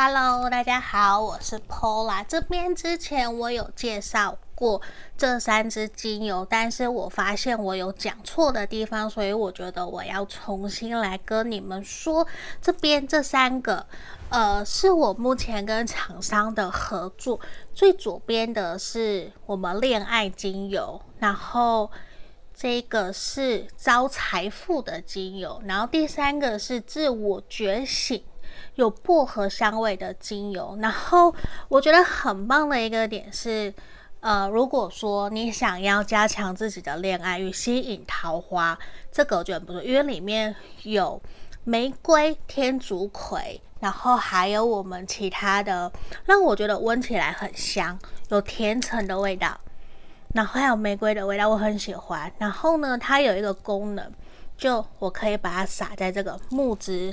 Hello，大家好，我是 Pola。这边之前我有介绍过这三支精油，但是我发现我有讲错的地方，所以我觉得我要重新来跟你们说。这边这三个，呃，是我目前跟厂商的合作。最左边的是我们恋爱精油，然后这个是招财富的精油，然后第三个是自我觉醒。有薄荷香味的精油，然后我觉得很棒的一个点是，呃，如果说你想要加强自己的恋爱与吸引桃花，这个我觉得不错，因为里面有玫瑰、天竺葵，然后还有我们其他的，让我觉得闻起来很香，有甜橙的味道，然后还有玫瑰的味道，我很喜欢。然后呢，它有一个功能，就我可以把它撒在这个木质。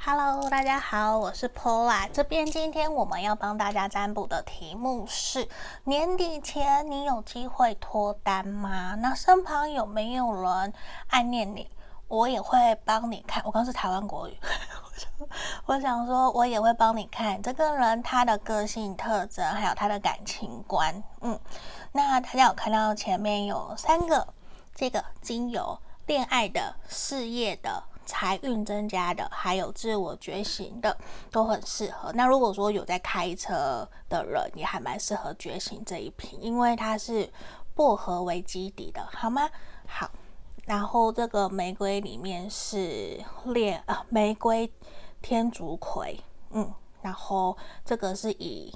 Hello，大家好，我是 Pola。这边今天我们要帮大家占卜的题目是：年底前你有机会脱单吗？那身旁有没有人暗恋你？我也会帮你看。我刚是台湾国语，我想说，我也会帮你看这个人他的个性特征，还有他的感情观。嗯，那大家有看到前面有三个这个精油，恋爱的、事业的。财运增加的，还有自我觉醒的，都很适合。那如果说有在开车的人，也还蛮适合觉醒这一瓶，因为它是薄荷为基底的，好吗？好，然后这个玫瑰里面是恋啊，玫瑰天竺葵，嗯，然后这个是以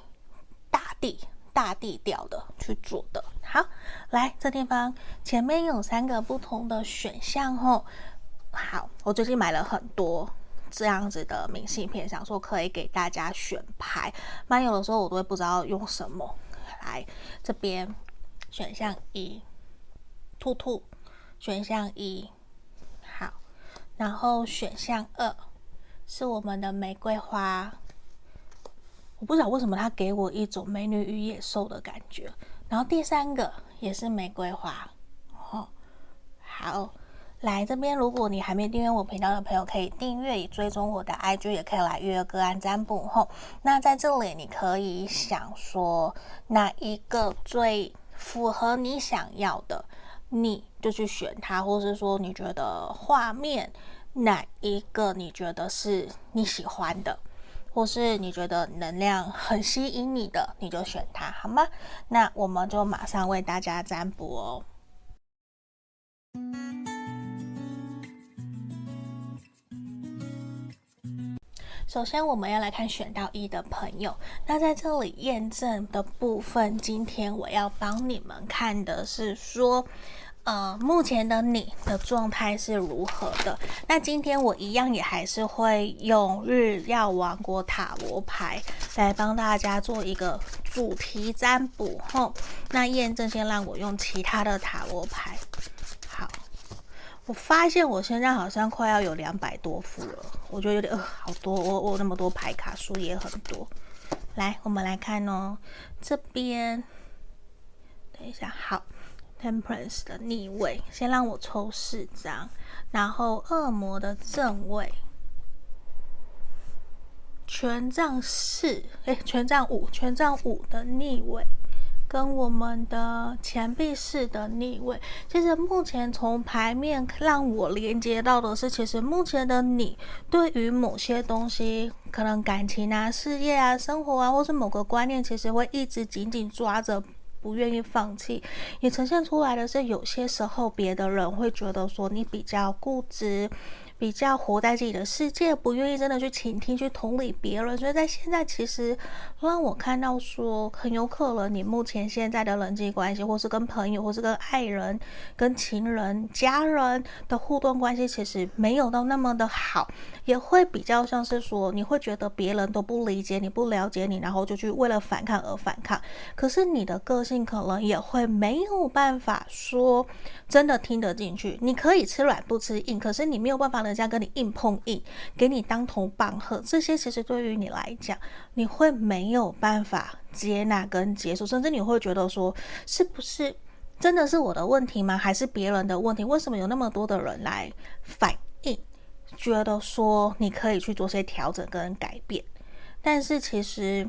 大地大地调的去做的。好，来这地方前面有三个不同的选项哦。好，我最近买了很多这样子的明信片，想说可以给大家选牌。蛮有的时候我都会不知道用什么。来这边，选项一，兔兔，选项一，好，然后选项二是我们的玫瑰花，我不知道为什么它给我一种美女与野兽的感觉。然后第三个也是玫瑰花，哦，好，来这边，如果你还没订阅我频道的朋友，可以订阅，以追踪我的 IG，也可以来预约个案占卜。吼，那在这里你可以想说哪一个最符合你想要的，你就去选它，或是说你觉得画面哪一个你觉得是你喜欢的。或是你觉得能量很吸引你的，你就选它，好吗？那我们就马上为大家占卜哦。首先，我们要来看选到一的朋友。那在这里验证的部分，今天我要帮你们看的是说。呃，目前的你的状态是如何的？那今天我一样也还是会用日曜王国塔罗牌来帮大家做一个主题占卜。吼，那验证先让我用其他的塔罗牌。我发现我现在好像快要有两百多副了，我觉得有点呃好多，我我那么多牌卡数也很多。来，我们来看哦，这边，等一下，好。Temperance 的逆位，先让我抽四张，然后恶魔的正位，权杖四，哎，权杖五，权杖五的逆位，跟我们的钱币式的逆位。其实目前从牌面让我连接到的是，其实目前的你对于某些东西，可能感情啊、事业啊、生活啊，或是某个观念，其实会一直紧紧抓着。不愿意放弃，也呈现出来的是，有些时候别的人会觉得说你比较固执。比较活在自己的世界，不愿意真的去倾听、去同理别人，所以在现在其实让我看到说，很有可能你目前现在的人际关系，或是跟朋友，或是跟爱人、跟情人、家人的互动关系，其实没有到那么的好，也会比较像是说，你会觉得别人都不理解你、不了解你，然后就去为了反抗而反抗。可是你的个性可能也会没有办法说真的听得进去，你可以吃软不吃硬，可是你没有办法。人家跟你硬碰硬，给你当头棒喝，这些其实对于你来讲，你会没有办法接纳跟接受，甚至你会觉得说，是不是真的是我的问题吗？还是别人的问题？为什么有那么多的人来反应，觉得说你可以去做些调整跟改变？但是其实。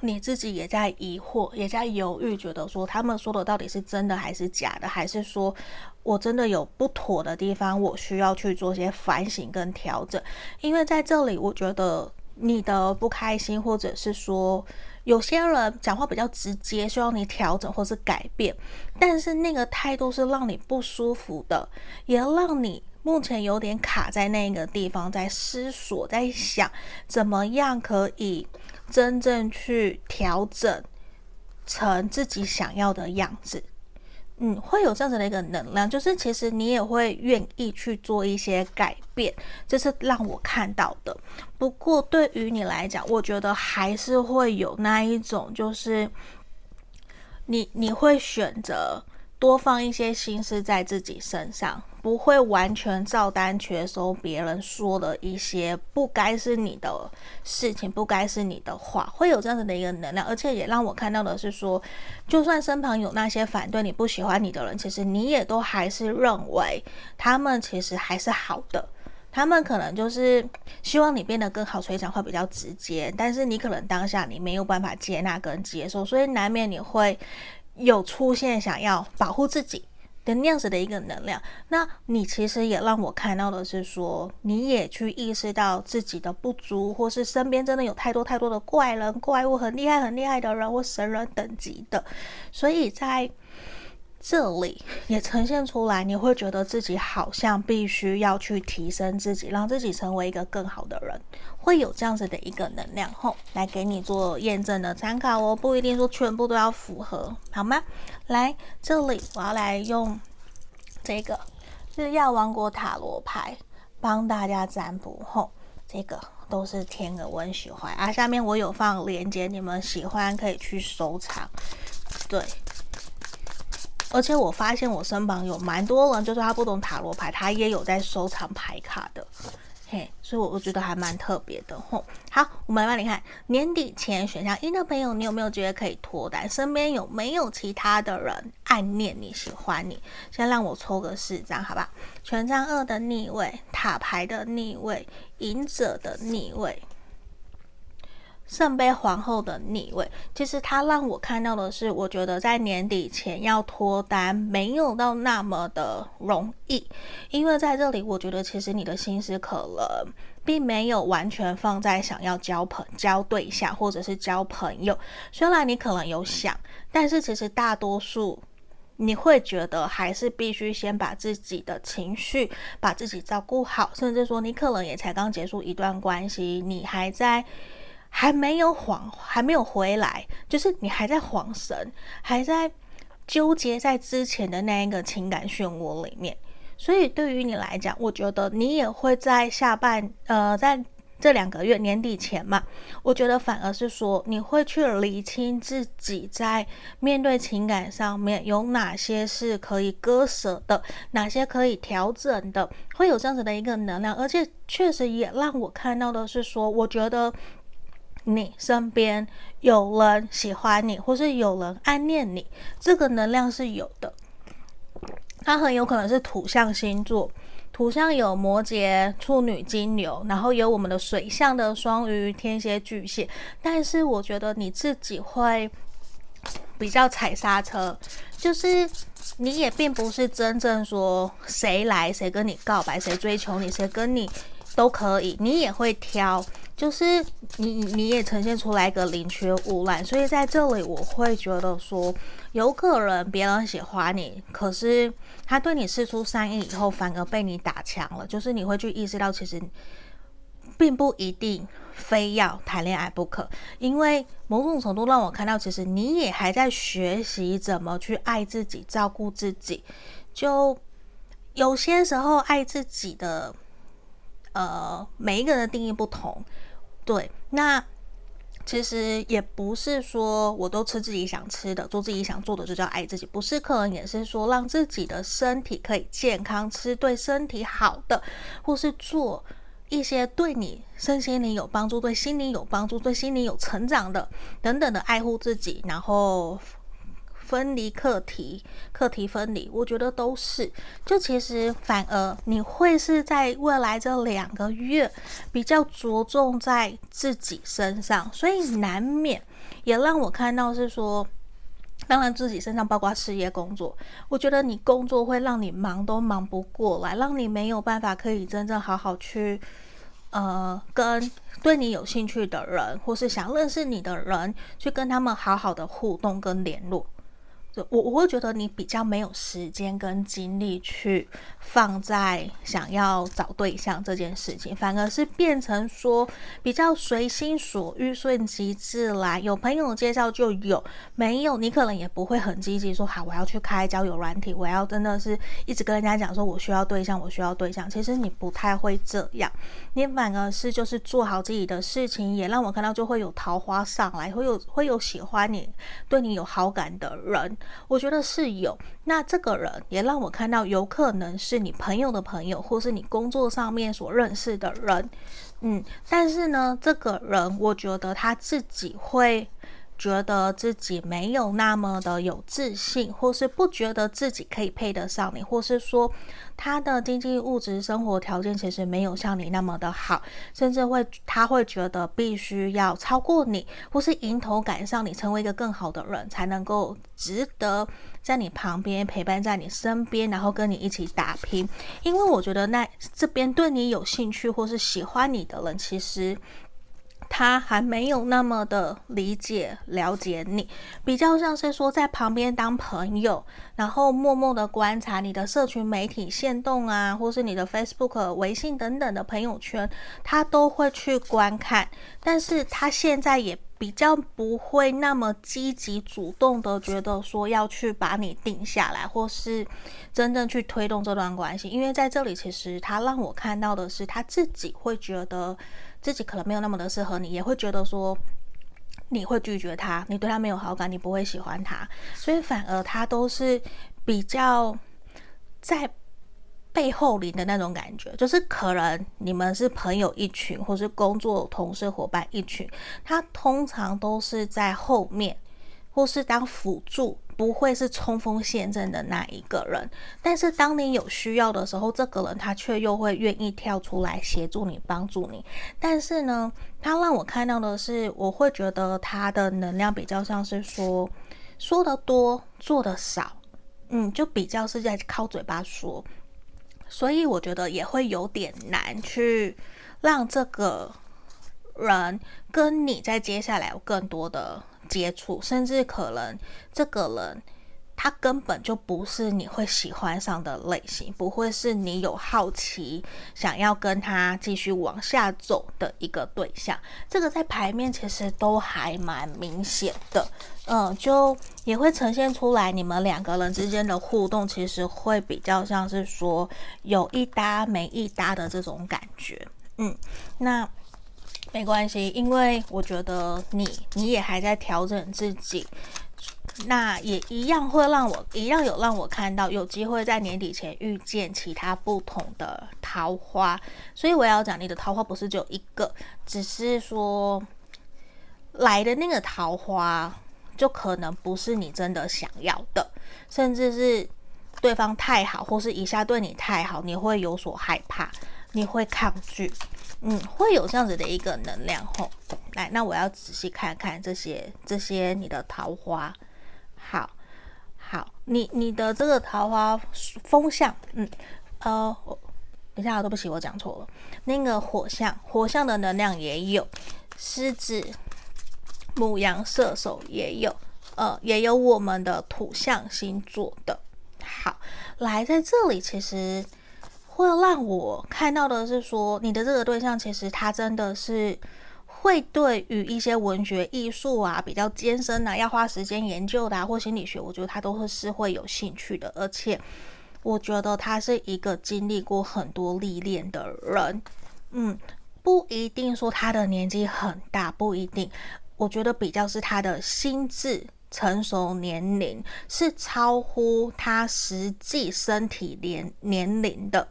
你自己也在疑惑，也在犹豫，觉得说他们说的到底是真的还是假的，还是说我真的有不妥的地方，我需要去做些反省跟调整。因为在这里，我觉得你的不开心，或者是说有些人讲话比较直接，需要你调整或是改变，但是那个态度是让你不舒服的，也让你目前有点卡在那个地方，在思索，在想怎么样可以。真正去调整成自己想要的样子，嗯，会有这样子的一个能量，就是其实你也会愿意去做一些改变，这是让我看到的。不过对于你来讲，我觉得还是会有那一种，就是你你会选择。多放一些心思在自己身上，不会完全照单全收别人说的一些不该是你的事情，不该是你的话，会有这样子的一个能量。而且也让我看到的是说，就算身旁有那些反对你、不喜欢你的人，其实你也都还是认为他们其实还是好的。他们可能就是希望你变得更好，所以讲话比较直接。但是你可能当下你没有办法接纳跟接受，所以难免你会。有出现想要保护自己的那样子的一个能量，那你其实也让我看到的是说，你也去意识到自己的不足，或是身边真的有太多太多的怪人、怪物，很厉害、很厉害的人或神人等级的，所以在。这里也呈现出来，你会觉得自己好像必须要去提升自己，让自己成为一个更好的人，会有这样子的一个能量，吼，来给你做验证的参考哦，不一定说全部都要符合，好吗？来这里，我要来用这个日曜王国塔罗牌帮大家占卜，吼，这个都是天鹅我很喜欢啊，下面我有放链接，你们喜欢可以去收藏，对。而且我发现我身旁有蛮多人，就是他不懂塔罗牌，他也有在收藏牌卡的。所以我我觉得还蛮特别的吼。好，我们来帮你看年底前选项一的朋友，你有没有觉得可以脱单？身边有没有其他的人暗恋你、喜欢你？先让我抽个四张，好吧？权杖二的逆位，塔牌的逆位，隐者的逆位。圣杯皇后的逆位，其实它让我看到的是，我觉得在年底前要脱单没有到那么的容易，因为在这里，我觉得其实你的心思可能并没有完全放在想要交朋交对象或者是交朋友。虽然你可能有想，但是其实大多数你会觉得还是必须先把自己的情绪把自己照顾好，甚至说你可能也才刚结束一段关系，你还在。还没有缓，还没有回来，就是你还在恍神，还在纠结在之前的那一个情感漩涡里面。所以对于你来讲，我觉得你也会在下半呃，在这两个月年底前嘛，我觉得反而是说你会去理清自己在面对情感上面有哪些是可以割舍的，哪些可以调整的，会有这样子的一个能量。而且确实也让我看到的是说，我觉得。你身边有人喜欢你，或是有人暗恋你，这个能量是有的。它很有可能是土象星座，土象有摩羯、处女、金牛，然后有我们的水象的双鱼、天蝎、巨蟹。但是我觉得你自己会比较踩刹车，就是你也并不是真正说谁来谁跟你告白，谁追求你，谁跟你都可以，你也会挑。就是你，你也呈现出来一个宁缺毋滥，所以在这里我会觉得说，有可能别人喜欢你，可是他对你释出善意以后，反而被你打枪了。就是你会去意识到，其实并不一定非要谈恋爱不可，因为某种程度让我看到，其实你也还在学习怎么去爱自己、照顾自己。就有些时候，爱自己的。呃，每一个人的定义不同，对，那其实也不是说我都吃自己想吃的，做自己想做的就叫爱自己，不是，可能也是说让自己的身体可以健康，吃对身体好的，或是做一些对你身心灵有帮助、对心灵有帮助、对心灵有成长的等等的爱护自己，然后。分离课题，课题分离，我觉得都是。就其实反而你会是在未来这两个月比较着重在自己身上，所以难免也让我看到是说，当然自己身上包括事业工作，我觉得你工作会让你忙都忙不过来，让你没有办法可以真正好好去呃跟对你有兴趣的人，或是想认识你的人，去跟他们好好的互动跟联络。我我会觉得你比较没有时间跟精力去放在想要找对象这件事情，反而是变成说比较随心所欲、顺其自然。有朋友介绍就有，没有你可能也不会很积极说好，我要去开交友软体，我要真的是一直跟人家讲说我需要对象，我需要对象。其实你不太会这样，你反而是就是做好自己的事情，也让我看到就会有桃花上来，会有会有喜欢你、对你有好感的人。我觉得是有，那这个人也让我看到，有可能是你朋友的朋友，或是你工作上面所认识的人，嗯，但是呢，这个人我觉得他自己会。觉得自己没有那么的有自信，或是不觉得自己可以配得上你，或是说他的经济物质生活条件其实没有像你那么的好，甚至会他会觉得必须要超过你，或是迎头赶上你，成为一个更好的人，才能够值得在你旁边陪伴在你身边，然后跟你一起打拼。因为我觉得那这边对你有兴趣或是喜欢你的人，其实。他还没有那么的理解、了解你，比较像是说在旁边当朋友，然后默默的观察你的社群媒体限动啊，或是你的 Facebook、微信等等的朋友圈，他都会去观看。但是他现在也比较不会那么积极主动的觉得说要去把你定下来，或是真正去推动这段关系。因为在这里，其实他让我看到的是他自己会觉得。自己可能没有那么的适合你，也会觉得说你会拒绝他，你对他没有好感，你不会喜欢他，所以反而他都是比较在背后灵的那种感觉，就是可能你们是朋友一群，或是工作同事伙伴一群，他通常都是在后面，或是当辅助，不会是冲锋陷阵的那一个人。但是当你有需要的时候，这个人他却又会愿意跳出来协助你、帮助你。但是呢，他让我看到的是，我会觉得他的能量比较像是说，说得多，做得少，嗯，就比较是在靠嘴巴说。所以我觉得也会有点难去让这个人跟你在接下来有更多的接触，甚至可能这个人他根本就不是你会喜欢上的类型，不会是你有好奇想要跟他继续往下走的一个对象。这个在牌面其实都还蛮明显的。嗯，就也会呈现出来，你们两个人之间的互动其实会比较像是说有一搭没一搭的这种感觉。嗯，那没关系，因为我觉得你你也还在调整自己，那也一样会让我一样有让我看到有机会在年底前遇见其他不同的桃花。所以我要讲，你的桃花不是只有一个，只是说来的那个桃花。就可能不是你真的想要的，甚至是对方太好，或是一下对你太好，你会有所害怕，你会抗拒，嗯，会有这样子的一个能量吼。来，那我要仔细看看这些这些你的桃花，好，好，你你的这个桃花风象，嗯，呃，等一下，对不起，我讲错了，那个火象，火象的能量也有狮子。母羊、射手也有，呃，也有我们的土象星座的。好，来在这里，其实会让我看到的是说，你的这个对象其实他真的是会对于一些文学艺术啊比较艰深啊，要花时间研究的啊，或心理学，我觉得他都会是会有兴趣的。而且，我觉得他是一个经历过很多历练的人。嗯，不一定说他的年纪很大，不一定。我觉得比较是他的心智成熟年龄是超乎他实际身体年年龄的，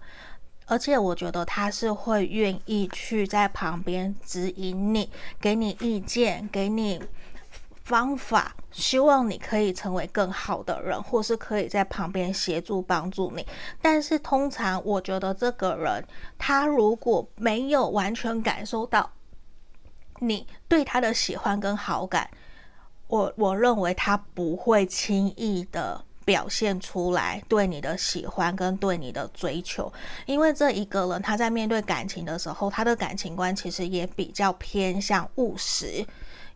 而且我觉得他是会愿意去在旁边指引你，给你意见，给你方法，希望你可以成为更好的人，或是可以在旁边协助帮助你。但是通常我觉得这个人他如果没有完全感受到。你对他的喜欢跟好感，我我认为他不会轻易的表现出来对你的喜欢跟对你的追求，因为这一个人他在面对感情的时候，他的感情观其实也比较偏向务实。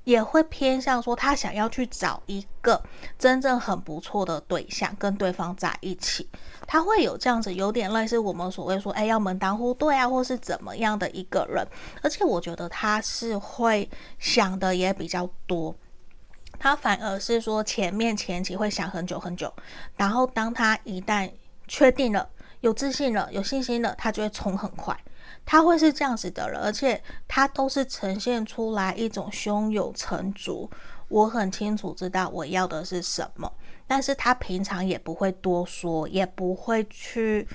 也会偏向说，他想要去找一个真正很不错的对象，跟对方在一起。他会有这样子，有点类似我们所谓说，哎，要门当户对啊，或是怎么样的一个人。而且我觉得他是会想的也比较多，他反而是说前面前期会想很久很久，然后当他一旦确定了、有自信了、有信心了，他就会冲很快。他会是这样子的人，而且他都是呈现出来一种胸有成竹，我很清楚知道我要的是什么，但是他平常也不会多说，也不会去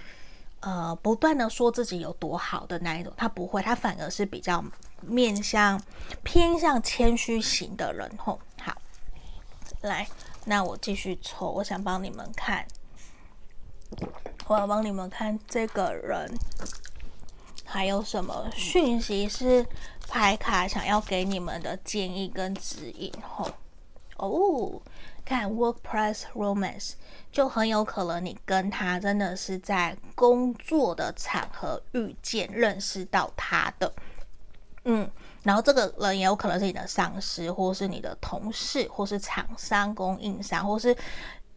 呃不断的说自己有多好的那一种，他不会，他反而是比较面向偏向谦虚型的人吼。好，来，那我继续抽，我想帮你们看，我要帮你们看这个人。还有什么讯息是牌卡想要给你们的建议跟指引？吼哦，看 Workplace Romance 就很有可能你跟他真的是在工作的场合遇见、认识到他的，嗯，然后这个人也有可能是你的上司，或是你的同事，或是厂商、供应商，或是。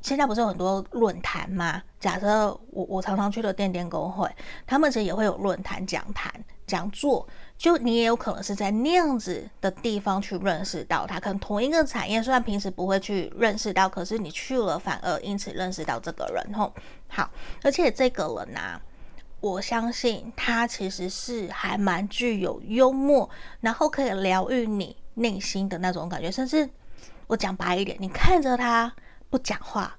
现在不是有很多论坛吗？假设我我常常去的电电公会，他们其实也会有论坛、讲坛、讲座，就你也有可能是在那样子的地方去认识到他。可能同一个产业，虽然平时不会去认识到，可是你去了，反而因此认识到这个人。吼，好，而且这个人啊，我相信他其实是还蛮具有幽默，然后可以疗愈你内心的那种感觉。甚至我讲白一点，你看着他。不讲话，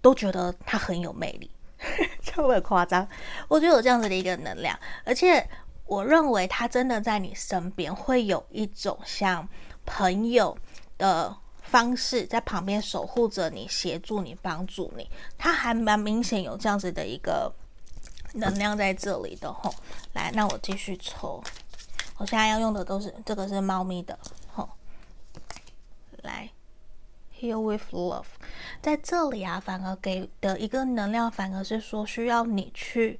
都觉得他很有魅力。就会夸张。我觉得有这样子的一个能量，而且我认为他真的在你身边会有一种像朋友的方式，在旁边守护着你、协助你、帮助你。他还蛮明显有这样子的一个能量在这里的吼。来，那我继续抽。我现在要用的都是这个是猫咪的吼。来。Heal with love，在这里啊，反而给的一个能量，反而是说需要你去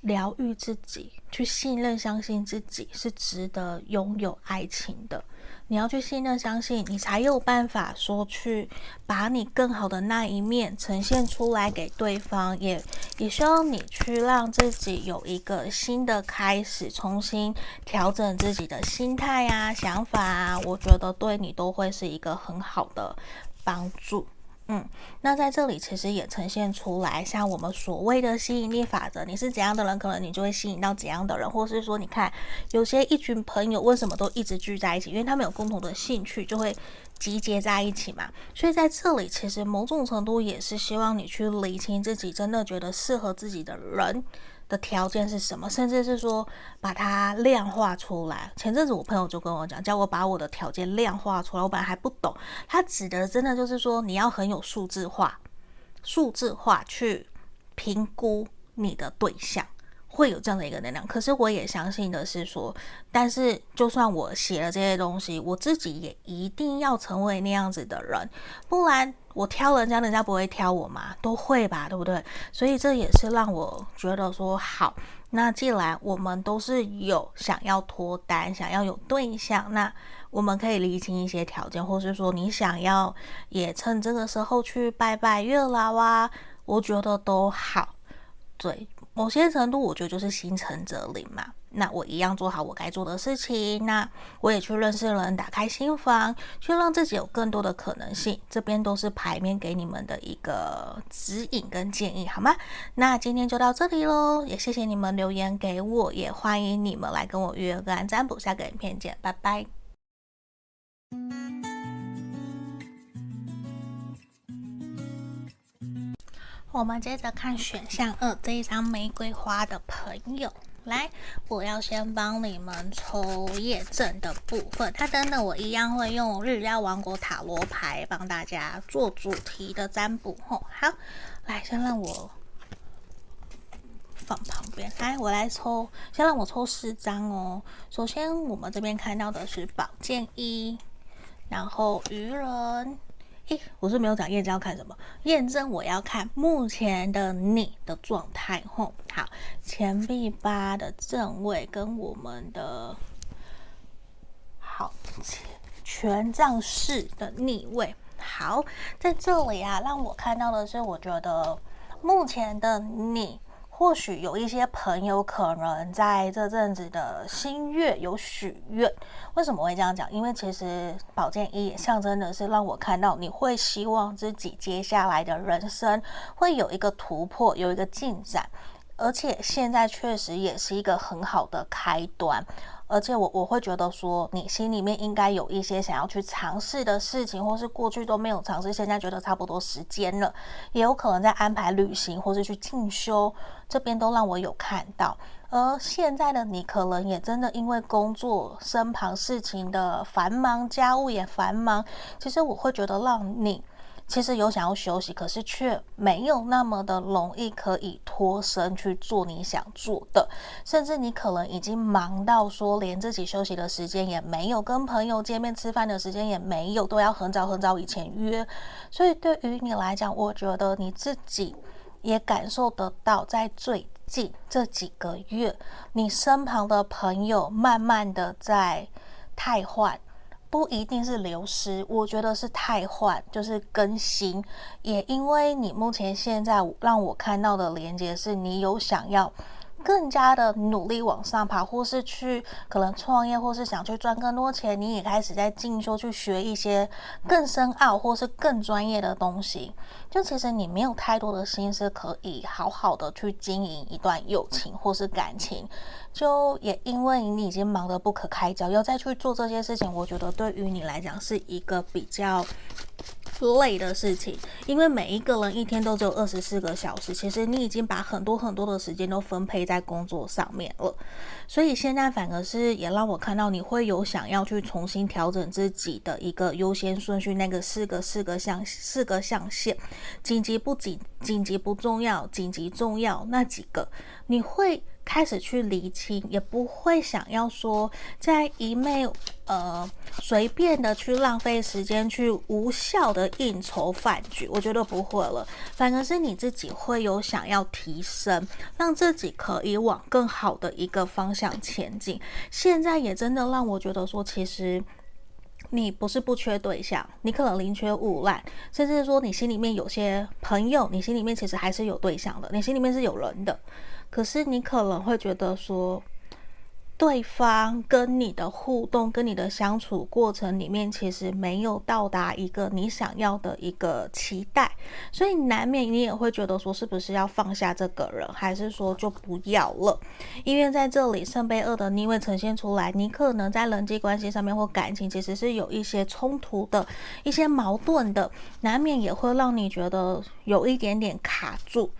疗愈自己，去信任、相信自己是值得拥有爱情的。你要去信任、相信，你才有办法说去把你更好的那一面呈现出来给对方，也也需要你去让自己有一个新的开始，重新调整自己的心态啊、想法啊，我觉得对你都会是一个很好的帮助。嗯，那在这里其实也呈现出来，像我们所谓的吸引力法则，你是怎样的人，可能你就会吸引到怎样的人，或是说，你看有些一群朋友为什么都一直聚在一起，因为他们有共同的兴趣，就会集结在一起嘛。所以在这里，其实某种程度也是希望你去理清自己真的觉得适合自己的人。的条件是什么？甚至是说把它量化出来。前阵子我朋友就跟我讲，叫我把我的条件量化出来。我本来还不懂，他指的真的就是说你要很有数字化，数字化去评估你的对象。会有这样的一个能量，可是我也相信的是说，但是就算我写了这些东西，我自己也一定要成为那样子的人，不然我挑人家，人家不会挑我嘛？都会吧，对不对？所以这也是让我觉得说，好，那既然我们都是有想要脱单、想要有对象，那我们可以厘清一些条件，或是说你想要也趁这个时候去拜拜月老啊，我觉得都好，对。某些程度，我觉得就是心诚则灵嘛。那我一样做好我该做的事情。那我也去认识人，打开心房，去让自己有更多的可能性。这边都是牌面给你们的一个指引跟建议，好吗？那今天就到这里喽，也谢谢你们留言给我，也欢迎你们来跟我约个案占卜。下个影片见，拜拜。我们接着看选项二这一张玫瑰花的朋友，来，我要先帮你们抽验证的部分。它等等，我一样会用日曜王国塔罗牌帮大家做主题的占卜。吼，好，来，先让我放旁边。来，我来抽，先让我抽四张哦。首先，我们这边看到的是宝剑一，然后愚人。诶，我是没有讲验证要看什么，验证我要看目前的你的状态。吼，好，钱币八的正位跟我们的好权杖四的逆位。好，在这里啊，让我看到的是，我觉得目前的你。或许有一些朋友可能在这阵子的新月有许愿，为什么会这样讲？因为其实宝剑一象征的是让我看到你会希望自己接下来的人生会有一个突破，有一个进展，而且现在确实也是一个很好的开端。而且我我会觉得说，你心里面应该有一些想要去尝试的事情，或是过去都没有尝试，现在觉得差不多时间了，也有可能在安排旅行或是去进修，这边都让我有看到。而现在的你，可能也真的因为工作身旁事情的繁忙，家务也繁忙，其实我会觉得让你。其实有想要休息，可是却没有那么的容易可以脱身去做你想做的，甚至你可能已经忙到说连自己休息的时间也没有，跟朋友见面吃饭的时间也没有，都要很早很早以前约。所以对于你来讲，我觉得你自己也感受得到，在最近这几个月，你身旁的朋友慢慢的在太换。不一定是流失，我觉得是太换，就是更新。也因为你目前现在让我看到的连接是，你有想要更加的努力往上爬，或是去可能创业，或是想去赚更多钱，你也开始在进修去学一些更深奥或是更专业的东西。就其实你没有太多的心思可以好好的去经营一段友情或是感情。就也因为你已经忙得不可开交，要再去做这些事情，我觉得对于你来讲是一个比较累的事情，因为每一个人一天都只有二十四个小时，其实你已经把很多很多的时间都分配在工作上面了，所以现在反而是也让我看到你会有想要去重新调整自己的一个优先顺序，那个四个四个象四个象限，紧急不紧，紧急不重要，紧急重要那几个，你会。开始去厘清，也不会想要说在一昧呃随便的去浪费时间去无效的应酬饭局，我觉得不会了，反而是你自己会有想要提升，让自己可以往更好的一个方向前进。现在也真的让我觉得说，其实你不是不缺对象，你可能宁缺毋滥，甚至说你心里面有些朋友，你心里面其实还是有对象的，你心里面是有人的。可是你可能会觉得说，对方跟你的互动、跟你的相处过程里面，其实没有到达一个你想要的一个期待，所以难免你也会觉得说，是不是要放下这个人，还是说就不要了？因为在这里圣杯二的逆位呈现出来，你可能在人际关系上面或感情，其实是有一些冲突的、一些矛盾的，难免也会让你觉得有一点点卡住，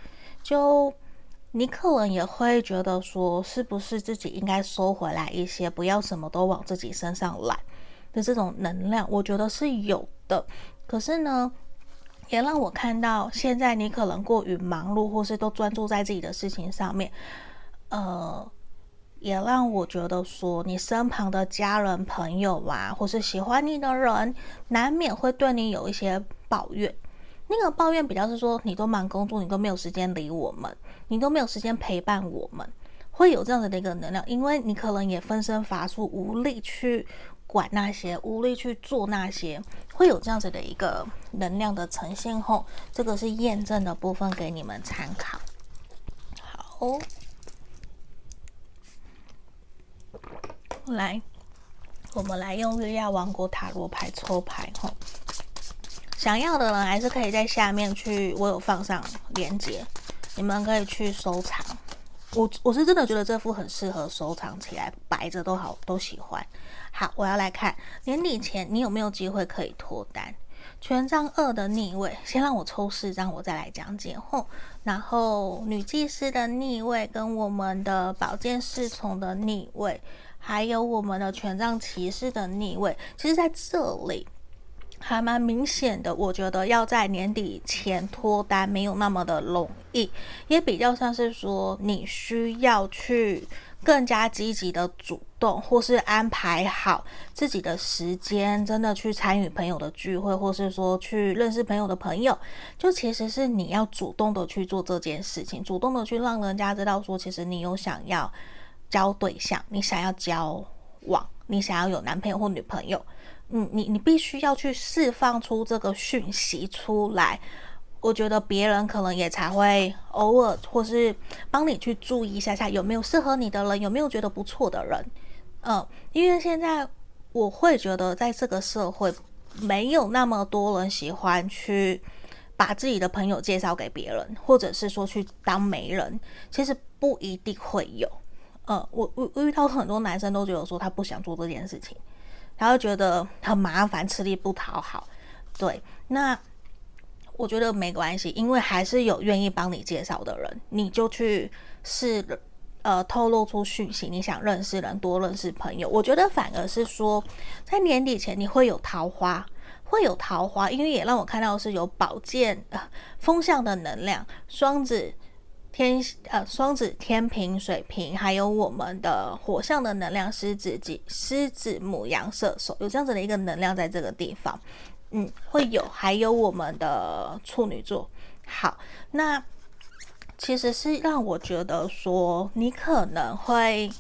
就。你可能也会觉得说，是不是自己应该收回来一些，不要什么都往自己身上揽的这种能量，我觉得是有的。可是呢，也让我看到，现在你可能过于忙碌，或是都专注在自己的事情上面，呃，也让我觉得说，你身旁的家人、朋友啊，或是喜欢你的人，难免会对你有一些抱怨。那个抱怨比较是说，你都忙工作，你都没有时间理我们，你都没有时间陪伴我们，会有这样子的一个能量，因为你可能也分身乏术，无力去管那些，无力去做那些，会有这样子的一个能量的呈现后，这个是验证的部分给你们参考。好，来，我们来用日亚王国塔罗牌抽牌吼。想要的人还是可以在下面去，我有放上链接，你们可以去收藏。我我是真的觉得这副很适合收藏起来，摆着都好，都喜欢。好，我要来看年底前你有没有机会可以脱单。权杖二的逆位，先让我抽四张，我再来讲解后。然后女祭司的逆位，跟我们的宝剑侍从的逆位，还有我们的权杖骑士的逆位，其实在这里。还蛮明显的，我觉得要在年底前脱单没有那么的容易，也比较像是说你需要去更加积极的主动，或是安排好自己的时间，真的去参与朋友的聚会，或是说去认识朋友的朋友，就其实是你要主动的去做这件事情，主动的去让人家知道说，其实你有想要交对象，你想要交往，你想要有男朋友或女朋友。嗯，你你必须要去释放出这个讯息出来，我觉得别人可能也才会偶尔或是帮你去注意一下下有没有适合你的人，有没有觉得不错的人。嗯，因为现在我会觉得在这个社会没有那么多人喜欢去把自己的朋友介绍给别人，或者是说去当媒人，其实不一定会有。嗯，我我遇到很多男生都觉得说他不想做这件事情。他会觉得很麻烦，吃力不讨好。对，那我觉得没关系，因为还是有愿意帮你介绍的人，你就去试，呃，透露出讯息，你想认识人，多认识朋友。我觉得反而是说，在年底前你会有桃花，会有桃花，因为也让我看到是有宝剑，风向的能量，双子。天呃，双子、天平、水瓶，还有我们的火象的能量，狮子、及狮子、母羊、射手，有这样子的一个能量在这个地方，嗯，会有，还有我们的处女座。好，那其实是让我觉得说，你可能会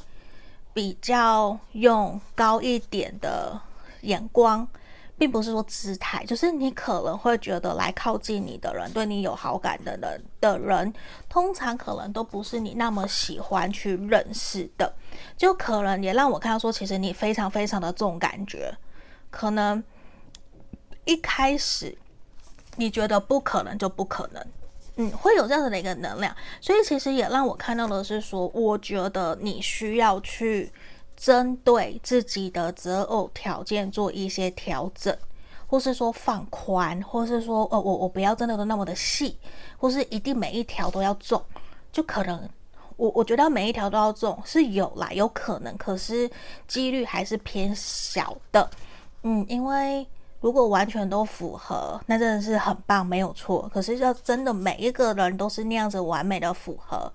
比较用高一点的眼光。并不是说姿态，就是你可能会觉得来靠近你的人，对你有好感的人的人，通常可能都不是你那么喜欢去认识的，就可能也让我看到说，其实你非常非常的重感觉，可能一开始你觉得不可能就不可能，嗯，会有这样子的一个能量，所以其实也让我看到的是说，我觉得你需要去。针对自己的择偶条件做一些调整，或是说放宽，或是说，哦，我我不要真的都那么的细，或是一定每一条都要中，就可能我我觉得每一条都要中是有啦，有可能，可是几率还是偏小的，嗯，因为如果完全都符合，那真的是很棒，没有错。可是要真的每一个人都是那样子完美的符合。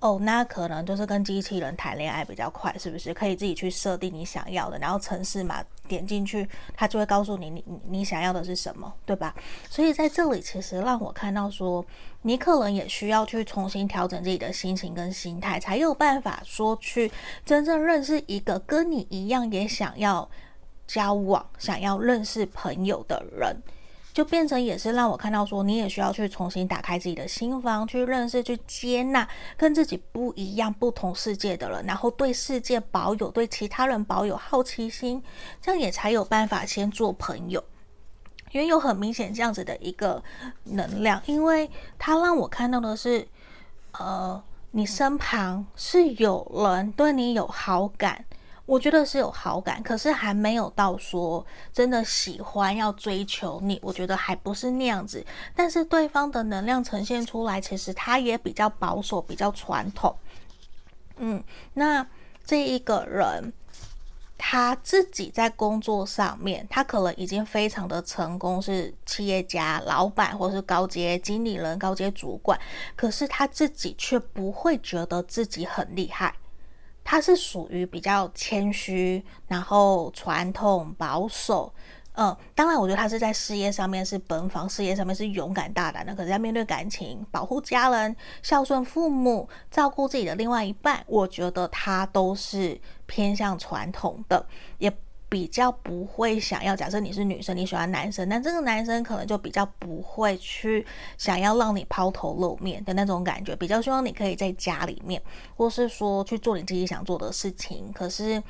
哦，那可能就是跟机器人谈恋爱比较快，是不是？可以自己去设定你想要的，然后城市码点进去，它就会告诉你你你你想要的是什么，对吧？所以在这里其实让我看到说，你可能也需要去重新调整自己的心情跟心态，才有办法说去真正认识一个跟你一样也想要交往、想要认识朋友的人。就变成也是让我看到说，你也需要去重新打开自己的心房，去认识、去接纳跟自己不一样、不同世界的人，然后对世界保有、对其他人保有好奇心，这样也才有办法先做朋友。因为有很明显这样子的一个能量，因为它让我看到的是，呃，你身旁是有人对你有好感。我觉得是有好感，可是还没有到说真的喜欢要追求你。我觉得还不是那样子，但是对方的能量呈现出来，其实他也比较保守，比较传统。嗯，那这一个人他自己在工作上面，他可能已经非常的成功，是企业家、老板或是高阶经理人、高阶主管，可是他自己却不会觉得自己很厉害。他是属于比较谦虚，然后传统保守，嗯，当然，我觉得他是在事业上面是奔放，事业上面是勇敢大胆的。可是，在面对感情、保护家人、孝顺父母、照顾自己的另外一半，我觉得他都是偏向传统的，也。比较不会想要，假设你是女生，你喜欢男生，那这个男生可能就比较不会去想要让你抛头露面的那种感觉，比较希望你可以在家里面，或是说去做你自己想做的事情，可是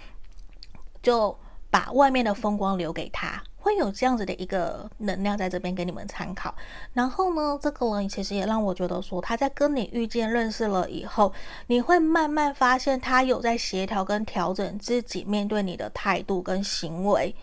就把外面的风光留给他。会有这样子的一个能量在这边给你们参考，然后呢，这个人其实也让我觉得说，他在跟你遇见、认识了以后，你会慢慢发现他有在协调跟调整自己面对你的态度跟行为，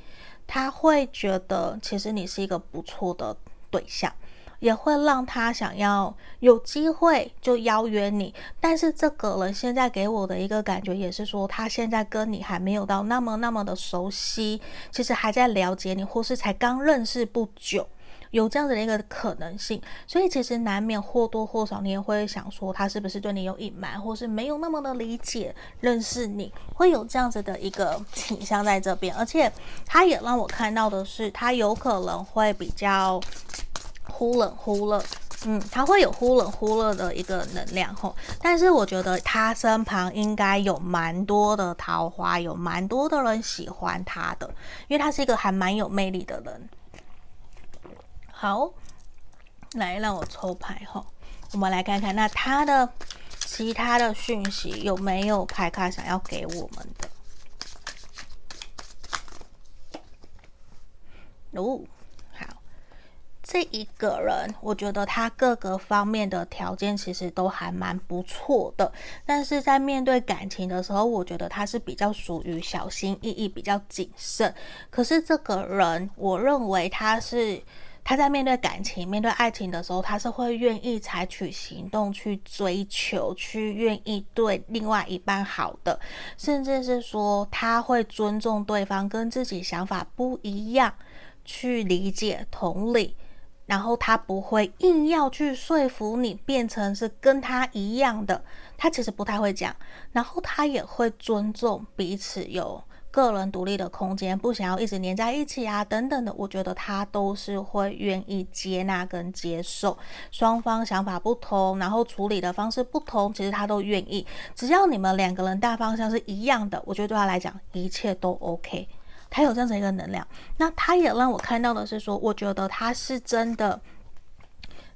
他会觉得其实你是一个不错的对象。也会让他想要有机会就邀约你，但是这个人现在给我的一个感觉也是说，他现在跟你还没有到那么那么的熟悉，其实还在了解你，或是才刚认识不久，有这样子的一个可能性。所以其实难免或多或少你也会想说，他是不是对你有隐瞒，或是没有那么的理解认识你，会有这样子的一个倾向在这边。而且他也让我看到的是，他有可能会比较。忽冷忽热，嗯，他会有忽冷忽热的一个能量吼，但是我觉得他身旁应该有蛮多的桃花，有蛮多的人喜欢他的，因为他是一个还蛮有魅力的人。好，来让我抽牌吼，我们来看看那他的其他的讯息有没有牌卡想要给我们的？哦。这一个人，我觉得他各个方面的条件其实都还蛮不错的，但是在面对感情的时候，我觉得他是比较属于小心翼翼、比较谨慎。可是这个人，我认为他是他在面对感情、面对爱情的时候，他是会愿意采取行动去追求、去愿意对另外一半好的，甚至是说他会尊重对方跟自己想法不一样，去理解、同理。然后他不会硬要去说服你变成是跟他一样的，他其实不太会讲。然后他也会尊重彼此有个人独立的空间，不想要一直黏在一起啊等等的。我觉得他都是会愿意接纳跟接受双方想法不同，然后处理的方式不同，其实他都愿意。只要你们两个人大方向是一样的，我觉得对他来讲一切都 OK。他有这样子一个能量，那他也让我看到的是说，我觉得他是真的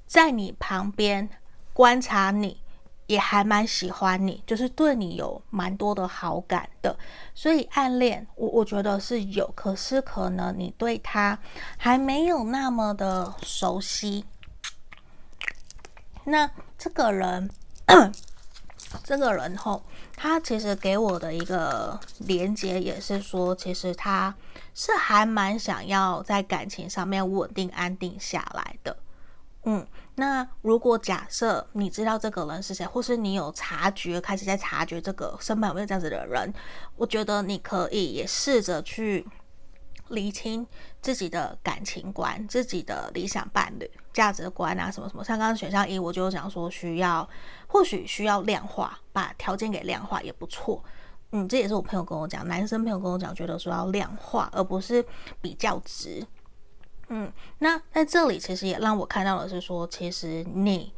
在你旁边观察你，也还蛮喜欢你，就是对你有蛮多的好感的。所以暗恋，我我觉得是有，可是可能你对他还没有那么的熟悉。那这个人。这个人吼，他其实给我的一个连接也是说，其实他是还蛮想要在感情上面稳定安定下来的。嗯，那如果假设你知道这个人是谁，或是你有察觉，开始在察觉这个身旁有没有这样子的人，我觉得你可以也试着去厘清自己的感情观、自己的理想伴侣、价值观啊，什么什么。像刚刚选项一，我就讲说需要，或许需要量化，把条件给量化也不错。嗯，这也是我朋友跟我讲，男生朋友跟我讲，觉得说要量化，而不是比较值。嗯，那在这里其实也让我看到的是说，其实你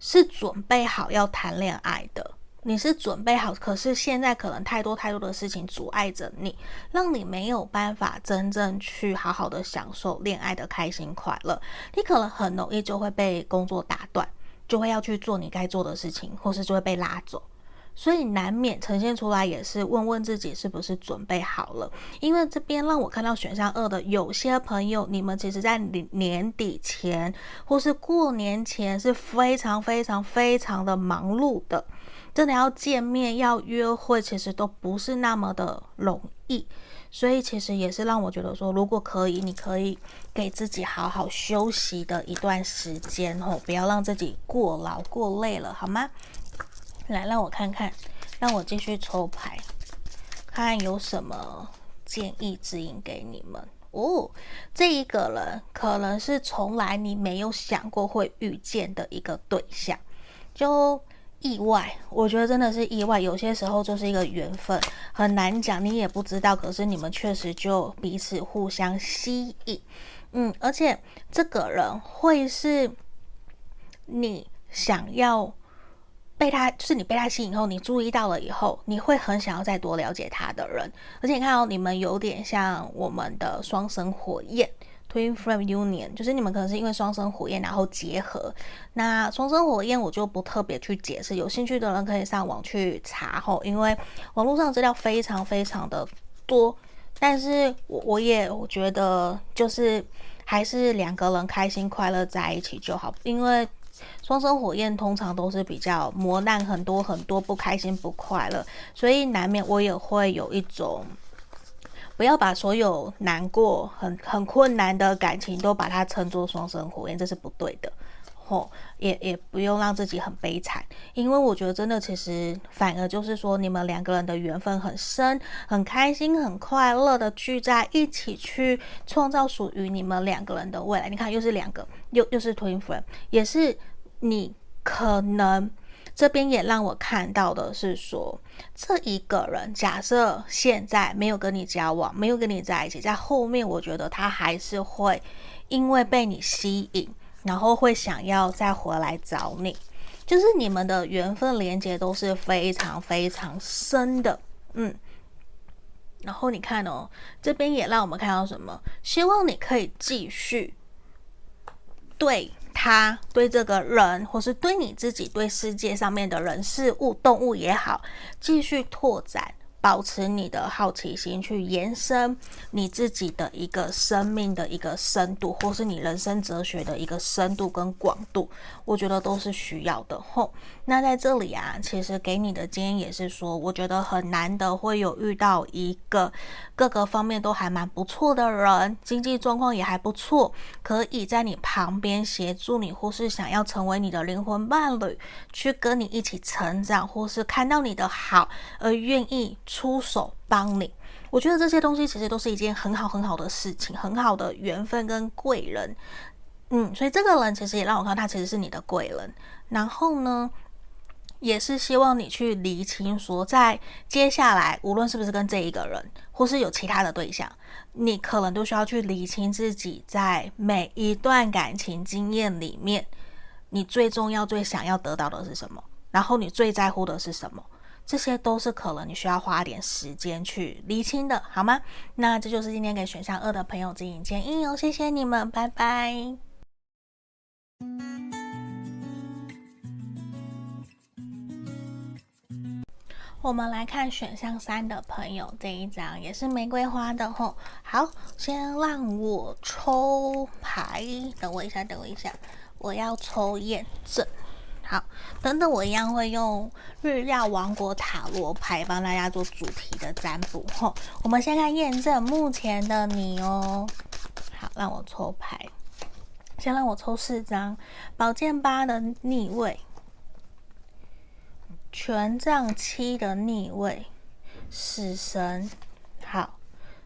是准备好要谈恋爱的，你是准备好，可是现在可能太多太多的事情阻碍着你，让你没有办法真正去好好的享受恋爱的开心快乐，你可能很容易就会被工作打断，就会要去做你该做的事情，或是就会被拉走。所以难免呈现出来也是问问自己是不是准备好了，因为这边让我看到选项二的有些朋友，你们其实在年年底前或是过年前是非常非常非常的忙碌的，真的要见面要约会，其实都不是那么的容易。所以其实也是让我觉得说，如果可以，你可以给自己好好休息的一段时间哦，不要让自己过劳过累了，好吗？来，让我看看，让我继续抽牌，看有什么建议指引给你们哦。这一个人可能是从来你没有想过会遇见的一个对象，就意外。我觉得真的是意外，有些时候就是一个缘分，很难讲，你也不知道。可是你们确实就彼此互相吸引，嗯，而且这个人会是你想要。被他就是你被他吸引后，你注意到了以后，你会很想要再多了解他的人。而且你看哦，你们有点像我们的双生火焰 （Twin Flame Union），就是你们可能是因为双生火焰然后结合。那双生火焰我就不特别去解释，有兴趣的人可以上网去查吼，因为网络上资料非常非常的多。但是我我也我觉得就是还是两个人开心快乐在一起就好，因为。双生火焰通常都是比较磨难很多很多，不开心不快乐，所以难免我也会有一种，不要把所有难过很很困难的感情都把它称作双生火焰，这是不对的。吼，也也不用让自己很悲惨，因为我觉得真的其实反而就是说，你们两个人的缘分很深，很开心很快乐的聚在一起，去创造属于你们两个人的未来。你看，又是两个，又又是 twin flame，也是。你可能这边也让我看到的是说，这一个人假设现在没有跟你交往，没有跟你在一起，在后面我觉得他还是会因为被你吸引，然后会想要再回来找你，就是你们的缘分连接都是非常非常深的，嗯。然后你看哦，这边也让我们看到什么？希望你可以继续对。他对这个人，或是对你自己，对世界上面的人事物、动物也好，继续拓展。保持你的好奇心，去延伸你自己的一个生命的一个深度，或是你人生哲学的一个深度跟广度，我觉得都是需要的。吼，那在这里啊，其实给你的建议也是说，我觉得很难得会有遇到一个各个方面都还蛮不错的人，经济状况也还不错，可以在你旁边协助你，或是想要成为你的灵魂伴侣，去跟你一起成长，或是看到你的好而愿意。出手帮你，我觉得这些东西其实都是一件很好很好的事情，很好的缘分跟贵人，嗯，所以这个人其实也让我看他其实是你的贵人。然后呢，也是希望你去厘清说，在接下来无论是不是跟这一个人，或是有其他的对象，你可能都需要去厘清自己在每一段感情经验里面，你最重要、最想要得到的是什么，然后你最在乎的是什么。这些都是可能你需要花点时间去厘清的，好吗？那这就是今天给选项二的朋友指引建议哦，谢谢你们，拜拜。我们来看选项三的朋友，这一张也是玫瑰花的吼。好，先让我抽牌，等我一下，等我一下，我要抽验证。好，等等，我一样会用日曜王国塔罗牌帮大家做主题的占卜。吼，我们先看验证目前的你哦。好，让我抽牌，先让我抽四张，宝剑八的逆位，权杖七的逆位，死神。好。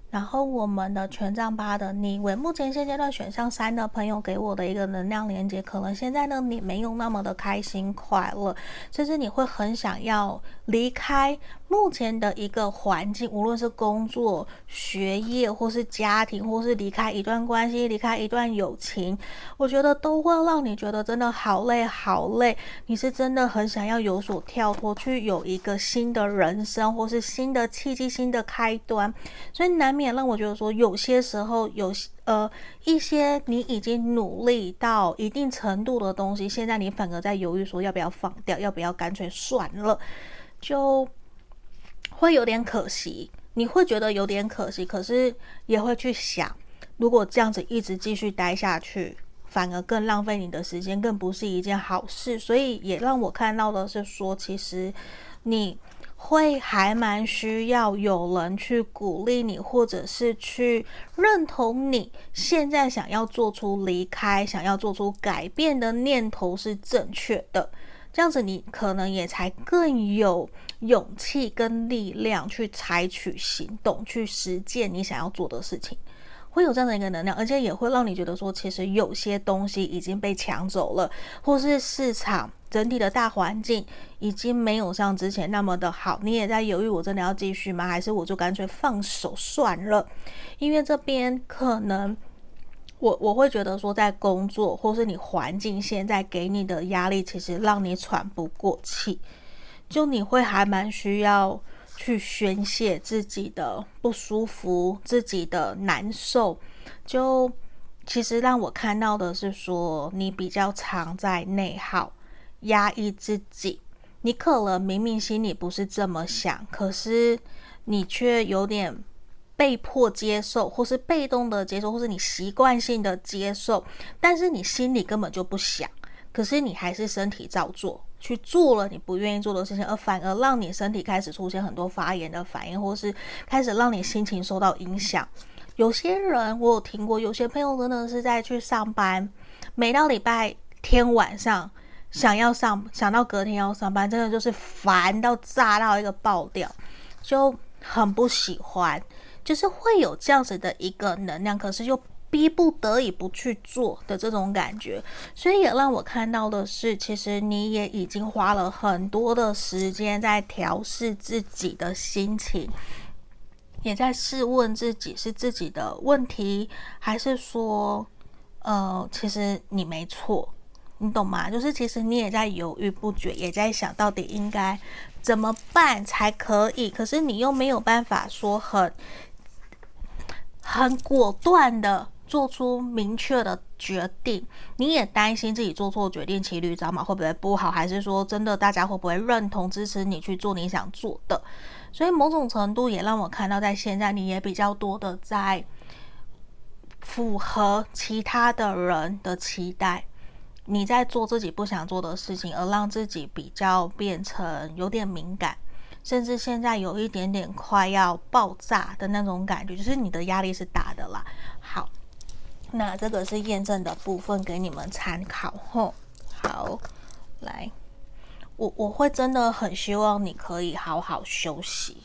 然后我们的权杖八的逆位，目前现阶段选项三的朋友给我的一个能量连接，可能现在呢你没有那么的开心快乐，甚至你会很想要离开目前的一个环境，无论是工作、学业，或是家庭，或是离开一段关系、离开一段友情，我觉得都会让你觉得真的好累好累。你是真的很想要有所跳脱，去有一个新的人生，或是新的契机、新的开端，所以难免。让我觉得说，有些时候有呃一些你已经努力到一定程度的东西，现在你反而在犹豫说要不要放掉，要不要干脆算了，就会有点可惜。你会觉得有点可惜，可是也会去想，如果这样子一直继续待下去，反而更浪费你的时间，更不是一件好事。所以也让我看到的是说，其实你。会还蛮需要有人去鼓励你，或者是去认同你现在想要做出离开、想要做出改变的念头是正确的。这样子，你可能也才更有勇气跟力量去采取行动，去实践你想要做的事情。会有这样的一个能量，而且也会让你觉得说，其实有些东西已经被抢走了，或是市场整体的大环境已经没有像之前那么的好。你也在犹豫，我真的要继续吗？还是我就干脆放手算了？因为这边可能我我会觉得说，在工作或是你环境现在给你的压力，其实让你喘不过气，就你会还蛮需要。去宣泄自己的不舒服，自己的难受，就其实让我看到的是说，你比较常在内耗，压抑自己。你可能明明心里不是这么想，可是你却有点被迫接受，或是被动的接受，或是你习惯性的接受，但是你心里根本就不想，可是你还是身体照做。去做了你不愿意做的事情，而反而让你身体开始出现很多发炎的反应，或是开始让你心情受到影响。有些人我有听过，有些朋友真的是在去上班，每到礼拜天晚上想要上，想到隔天要上班，真的就是烦到炸到一个爆掉，就很不喜欢，就是会有这样子的一个能量，可是又。逼不得已不去做的这种感觉，所以也让我看到的是，其实你也已经花了很多的时间在调试自己的心情，也在试问自己是自己的问题，还是说，呃，其实你没错，你懂吗？就是其实你也在犹豫不决，也在想到底应该怎么办才可以，可是你又没有办法说很很果断的。做出明确的决定，你也担心自己做错决定，骑驴找马会不会不好？还是说真的，大家会不会认同支持你去做你想做的？所以某种程度也让我看到，在现在你也比较多的在符合其他的人的期待，你在做自己不想做的事情，而让自己比较变成有点敏感，甚至现在有一点点快要爆炸的那种感觉，就是你的压力是大的啦。好。那这个是验证的部分，给你们参考吼。好，来，我我会真的很希望你可以好好休息，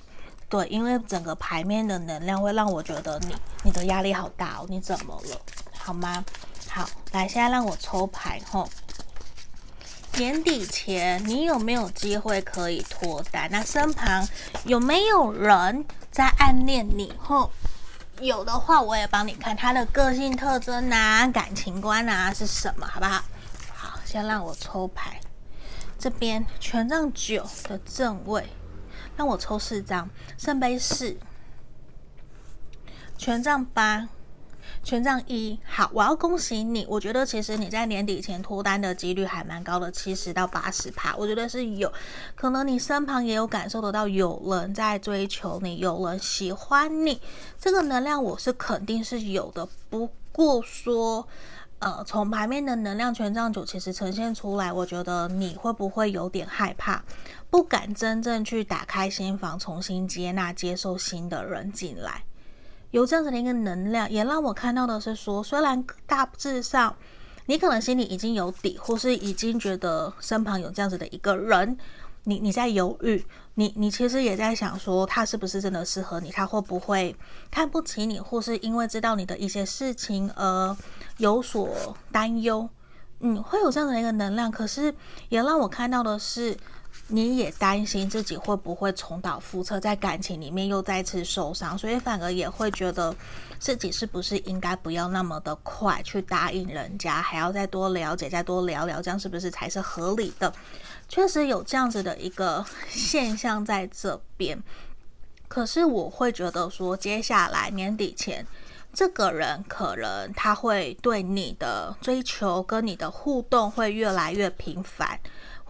对，因为整个牌面的能量会让我觉得你你的压力好大哦，你怎么了？好吗？好，来，现在让我抽牌吼。年底前你有没有机会可以脱单？那身旁有没有人在暗恋你？吼。有的话，我也帮你看他的个性特征啊、感情观啊是什么，好不好？好，先让我抽牌。这边权杖九的正位，让我抽四张。圣杯四，权杖八。权杖一，好，我要恭喜你。我觉得其实你在年底前脱单的几率还蛮高的，七十到八十趴。我觉得是有可能，你身旁也有感受得到有人在追求你，有人喜欢你。这个能量我是肯定是有的。不过说，呃，从牌面的能量权杖九其实呈现出来，我觉得你会不会有点害怕，不敢真正去打开心房，重新接纳、接受新的人进来，有这样子的一个能量，也让我看到的是说，虽然大致上你可能心里已经有底，或是已经觉得身旁有这样子的一个人。你你在犹豫，你你其实也在想说，他是不是真的适合你？他会不会看不起你，或是因为知道你的一些事情而有所担忧？嗯，会有这样的一个能量。可是也让我看到的是，你也担心自己会不会重蹈覆辙，在感情里面又再次受伤，所以反而也会觉得自己是不是应该不要那么的快去答应人家，还要再多了解，再多聊聊，这样是不是才是合理的？确实有这样子的一个现象在这边，可是我会觉得说，接下来年底前，这个人可能他会对你的追求跟你的互动会越来越频繁，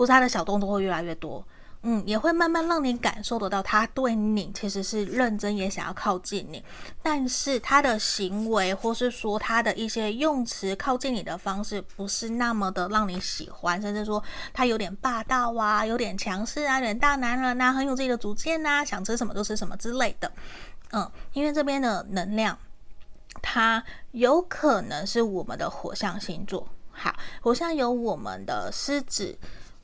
或是他的小动作会越来越多。嗯，也会慢慢让你感受得到，他对你其实是认真，也想要靠近你。但是他的行为，或是说他的一些用词，靠近你的方式，不是那么的让你喜欢，甚至说他有点霸道啊，有点强势啊，有点大男人啊，很有自己的主见啊，想吃什么就吃什么之类的。嗯，因为这边的能量，它有可能是我们的火象星座。好，火象有我们的狮子。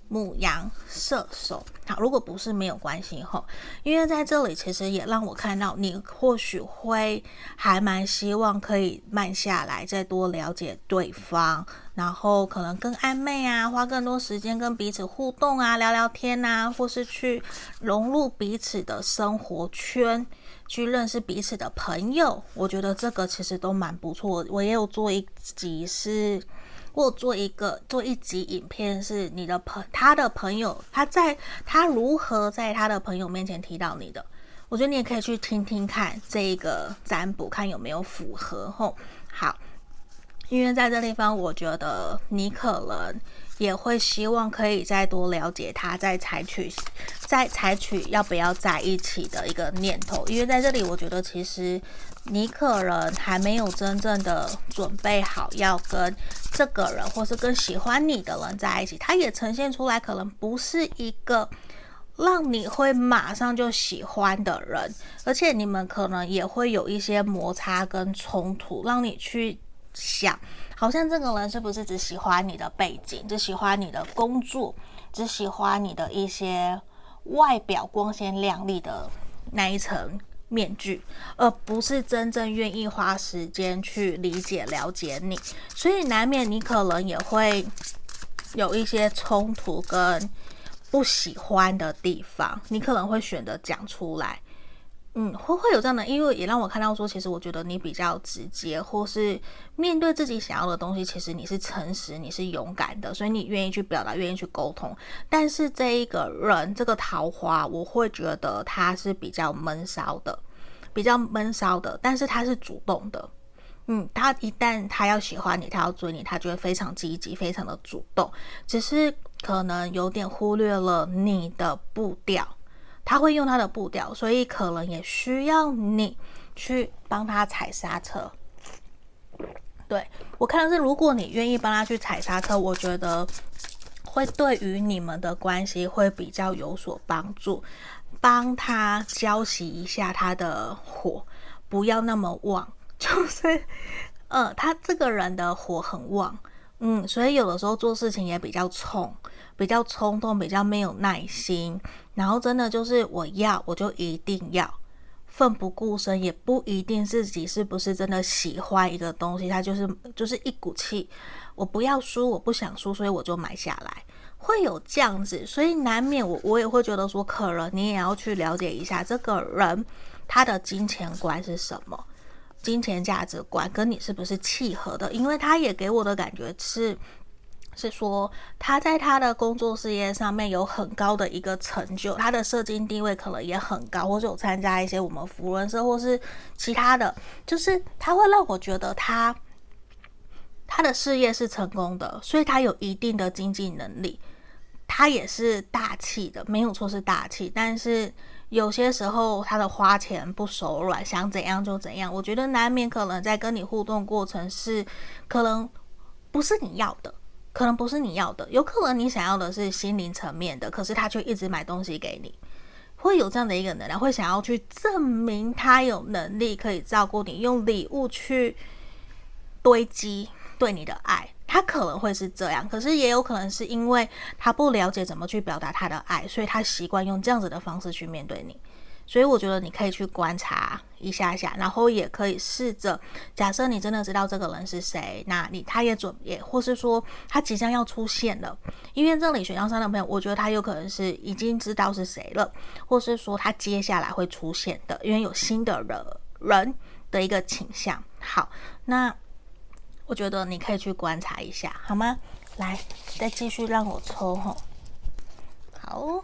母羊、射手，好，如果不是没有关系吼，因为在这里其实也让我看到，你或许会还蛮希望可以慢下来，再多了解对方，然后可能更暧昧啊，花更多时间跟彼此互动啊，聊聊天啊，或是去融入彼此的生活圈，去认识彼此的朋友，我觉得这个其实都蛮不错。我也有做一集是。或做一个做一集影片，是你的朋他的朋友，他在他如何在他的朋友面前提到你的，我觉得你也可以去听听看这个占卜，看有没有符合吼。好，因为在这地方，我觉得你可能也会希望可以再多了解他，再采取再采取要不要在一起的一个念头。因为在这里，我觉得其实。你可能还没有真正的准备好要跟这个人，或是跟喜欢你的人在一起，他也呈现出来，可能不是一个让你会马上就喜欢的人，而且你们可能也会有一些摩擦跟冲突，让你去想，好像这个人是不是只喜欢你的背景，只喜欢你的工作，只喜欢你的一些外表光鲜亮丽的那一层。面具，而不是真正愿意花时间去理解、了解你，所以难免你可能也会有一些冲突跟不喜欢的地方，你可能会选择讲出来。嗯，会会有这样的，因为也让我看到说，其实我觉得你比较直接，或是面对自己想要的东西，其实你是诚实，你是勇敢的，所以你愿意去表达，愿意去沟通。但是这一个人，这个桃花，我会觉得他是比较闷骚的，比较闷骚的，但是他是主动的。嗯，他一旦他要喜欢你，他要追你，他就会非常积极，非常的主动，只是可能有点忽略了你的步调。他会用他的步调，所以可能也需要你去帮他踩刹车。对，我看的是，如果你愿意帮他去踩刹车，我觉得会对于你们的关系会比较有所帮助。帮他浇熄一下他的火，不要那么旺。就是，呃，他这个人的火很旺，嗯，所以有的时候做事情也比较冲。比较冲动，比较没有耐心，然后真的就是我要，我就一定要，奋不顾身，也不一定自己是不是真的喜欢一个东西，它就是就是一股气，我不要输，我不想输，所以我就买下来，会有这样子，所以难免我我也会觉得说，可能你也要去了解一下这个人他的金钱观是什么，金钱价值观跟你是不是契合的，因为他也给我的感觉是。是说他在他的工作事业上面有很高的一个成就，他的社经地位可能也很高，或者有参加一些我们福伦社或是其他的，就是他会让我觉得他他的事业是成功的，所以他有一定的经济能力，他也是大气的，没有错是大气，但是有些时候他的花钱不手软，想怎样就怎样，我觉得难免可能在跟你互动过程是可能。不是你要的，可能不是你要的，有可能你想要的是心灵层面的，可是他却一直买东西给你，会有这样的一个能量，会想要去证明他有能力可以照顾你，用礼物去堆积对你的爱。他可能会是这样，可是也有可能是因为他不了解怎么去表达他的爱，所以他习惯用这样子的方式去面对你。所以我觉得你可以去观察一下下，然后也可以试着，假设你真的知道这个人是谁，那你他也准也或是说他即将要出现了，因为这里选项上的朋友，我觉得他有可能是已经知道是谁了，或是说他接下来会出现的，因为有新的人人的一个倾向。好，那。我觉得你可以去观察一下，好吗？来，再继续让我抽吼。好，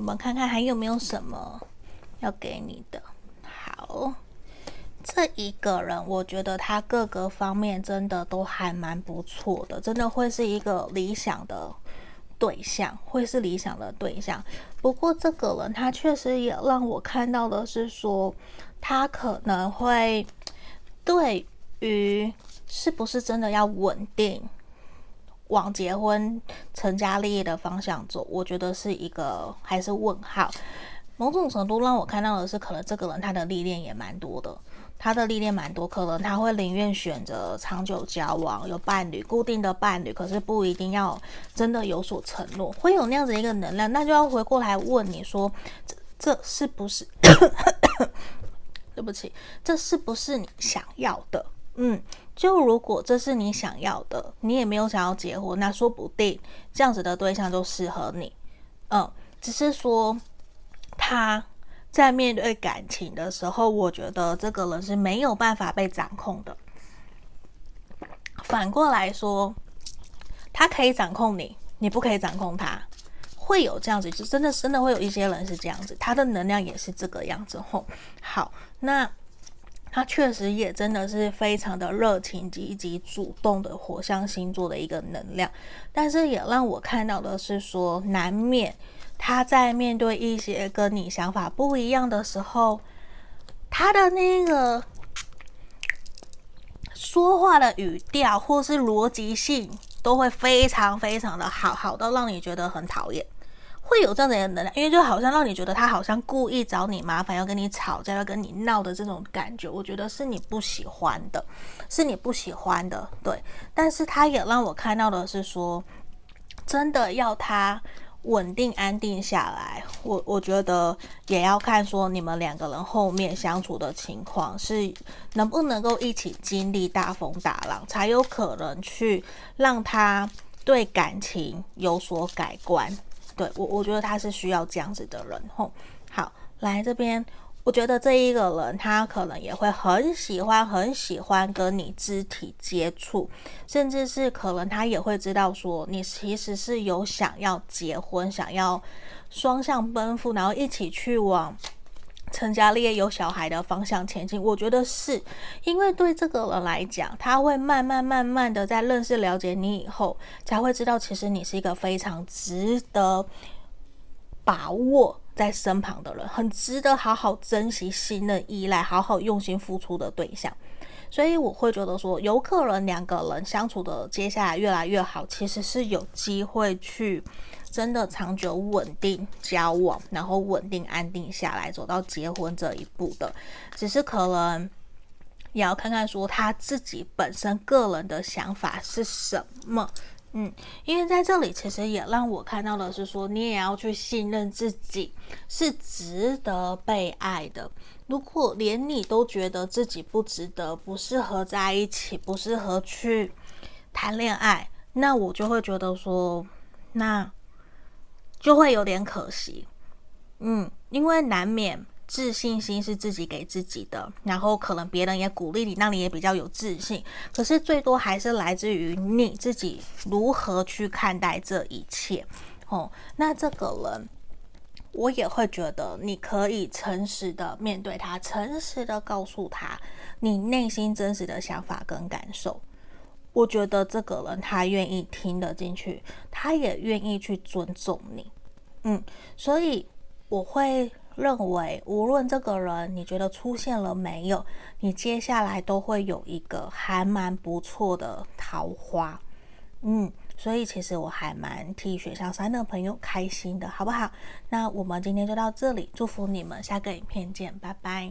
我们看看还有没有什么要给你的。好，这一个人，我觉得他各个方面真的都还蛮不错的，真的会是一个理想的。对象会是理想的对象，不过这个人他确实也让我看到的是说，他可能会对于是不是真的要稳定往结婚成家立业的方向走，我觉得是一个还是问号。某种程度让我看到的是，可能这个人他的历练也蛮多的。他的历练蛮多，可能他会宁愿选择长久交往，有伴侣，固定的伴侣，可是不一定要真的有所承诺，会有那样子一个能量，那就要回过来问你说，这这是不是？对不起，这是不是你想要的？嗯，就如果这是你想要的，你也没有想要结婚，那说不定这样子的对象就适合你。嗯，只是说他。在面对感情的时候，我觉得这个人是没有办法被掌控的。反过来说，他可以掌控你，你不可以掌控他，会有这样子，就真的真的会有一些人是这样子，他的能量也是这个样子。吼，好，那他确实也真的是非常的热情、积极、主动的火象星座的一个能量，但是也让我看到的是说，难免。他在面对一些跟你想法不一样的时候，他的那个说话的语调或是逻辑性都会非常非常的好，好到让你觉得很讨厌，会有这样的能量，因为就好像让你觉得他好像故意找你麻烦，要跟你吵架，要跟你闹的这种感觉，我觉得是你不喜欢的，是你不喜欢的，对。但是他也让我看到的是说，真的要他。稳定安定下来，我我觉得也要看说你们两个人后面相处的情况是能不能够一起经历大风大浪，才有可能去让他对感情有所改观。对，我我觉得他是需要这样子的人。吼，好，来这边。我觉得这一个人，他可能也会很喜欢、很喜欢跟你肢体接触，甚至是可能他也会知道说，你其实是有想要结婚、想要双向奔赴，然后一起去往成家立业、有小孩的方向前进。我觉得是因为对这个人来讲，他会慢慢、慢慢的在认识、了解你以后，才会知道其实你是一个非常值得把握。在身旁的人很值得好好珍惜、信任、依赖、好好用心付出的对象，所以我会觉得说，有可能两个人相处的接下来越来越好，其实是有机会去真的长久稳定交往，然后稳定安定下来，走到结婚这一步的。只是可能也要看看说他自己本身个人的想法是什么。嗯，因为在这里其实也让我看到的是说，你也要去信任自己是值得被爱的。如果连你都觉得自己不值得、不适合在一起、不适合去谈恋爱，那我就会觉得说，那就会有点可惜。嗯，因为难免。自信心是自己给自己的，然后可能别人也鼓励你，让你也比较有自信。可是最多还是来自于你自己如何去看待这一切。哦，那这个人，我也会觉得你可以诚实的面对他，诚实的告诉他你内心真实的想法跟感受。我觉得这个人他愿意听得进去，他也愿意去尊重你。嗯，所以我会。认为，无论这个人你觉得出现了没有，你接下来都会有一个还蛮不错的桃花。嗯，所以其实我还蛮替学校三的朋友开心的，好不好？那我们今天就到这里，祝福你们，下个影片见，拜拜。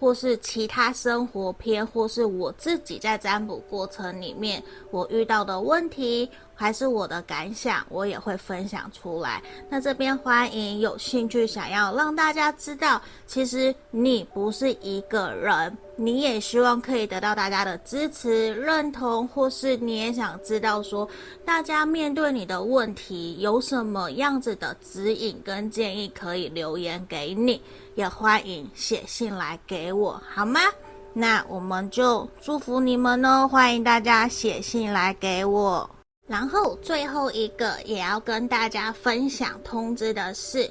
或是其他生活篇，或是我自己在占卜过程里面我遇到的问题。还是我的感想，我也会分享出来。那这边欢迎有兴趣想要让大家知道，其实你不是一个人，你也希望可以得到大家的支持、认同，或是你也想知道说，大家面对你的问题有什么样子的指引跟建议，可以留言给你，也欢迎写信来给我，好吗？那我们就祝福你们哦，欢迎大家写信来给我。然后最后一个也要跟大家分享通知的是，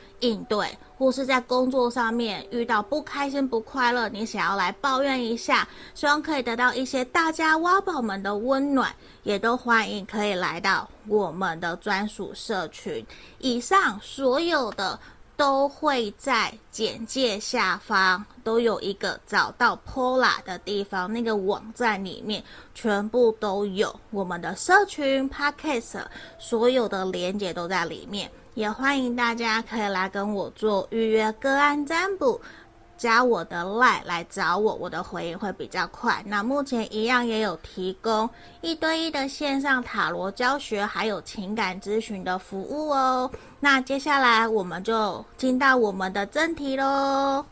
应对，或是在工作上面遇到不开心不快乐，你想要来抱怨一下，希望可以得到一些大家挖宝们的温暖，也都欢迎可以来到我们的专属社群。以上所有的。都会在简介下方都有一个找到 Pola 的地方，那个网站里面全部都有我们的社群 Podcast，所有的连接都在里面，也欢迎大家可以来跟我做预约个案占卜。加我的 LINE 来找我，我的回应会比较快。那目前一样也有提供一对一的线上塔罗教学，还有情感咨询的服务哦。那接下来我们就进到我们的正题喽。